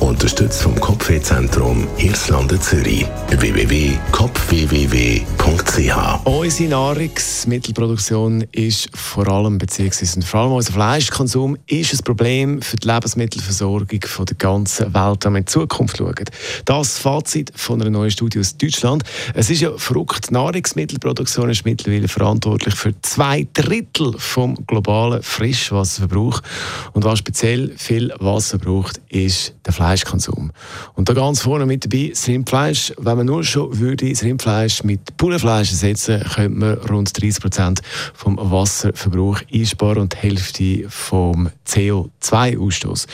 Unterstützt vom Kopfwehzentrum Irlande Zürich. www.kopfwww.ch Unsere Nahrungsmittelproduktion ist vor allem, beziehungsweise vor allem unser Fleischkonsum, ist ein Problem für die Lebensmittelversorgung von der ganzen Welt, wenn wir in die Zukunft schauen. Das Fazit von einer neuen Studie aus Deutschland. Es ist ja verrückt, die Nahrungsmittelproduktion ist mittlerweile verantwortlich für zwei Drittel vom globalen Frischwasserverbrauch. Und was speziell viel Wasser braucht, ist der Fleisch. Fleischkonsum. Und da ganz vorne mit dabei das Rindfleisch. Wenn man nur schon würde das Rindfleisch mit Bullenfleisch ersetzen, könnte man rund 30 Prozent vom Wasserverbrauch einsparen und die Hälfte vom CO2-Ausstoß.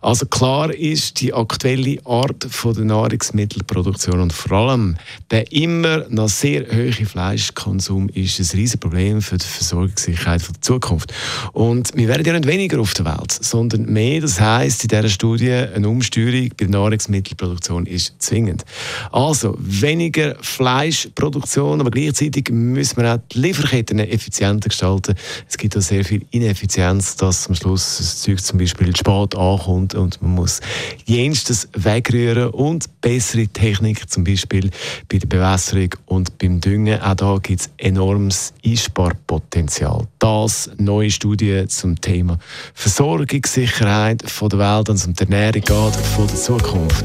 Also klar ist die aktuelle Art von der Nahrungsmittelproduktion und vor allem der immer noch sehr hohe Fleischkonsum ist ein riesiges Problem für die Versorgungssicherheit der Zukunft. Und wir werden ja nicht weniger auf der Welt, sondern mehr. Das heißt in dieser Studie eine Umstellung Steuerung bei der Nahrungsmittelproduktion ist zwingend. Also weniger Fleischproduktion, aber gleichzeitig müssen wir auch die Lieferketten effizienter gestalten. Es gibt auch sehr viel Ineffizienz, dass am Schluss das Zeug zum Beispiel spät ankommt und man muss jenstes wegrühren und bessere Technik, zum Beispiel bei der Bewässerung und beim Düngen. Auch da gibt es enormes Einsparpotenzial. Das neue Studie zum Thema Versorgungssicherheit von der Welt und um die Ernährung geht von der Zukunft.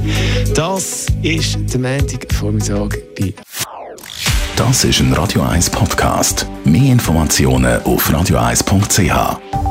Das ist der Montag Vormittag bei Das ist ein Radio 1 Podcast. Mehr Informationen auf radio1.ch.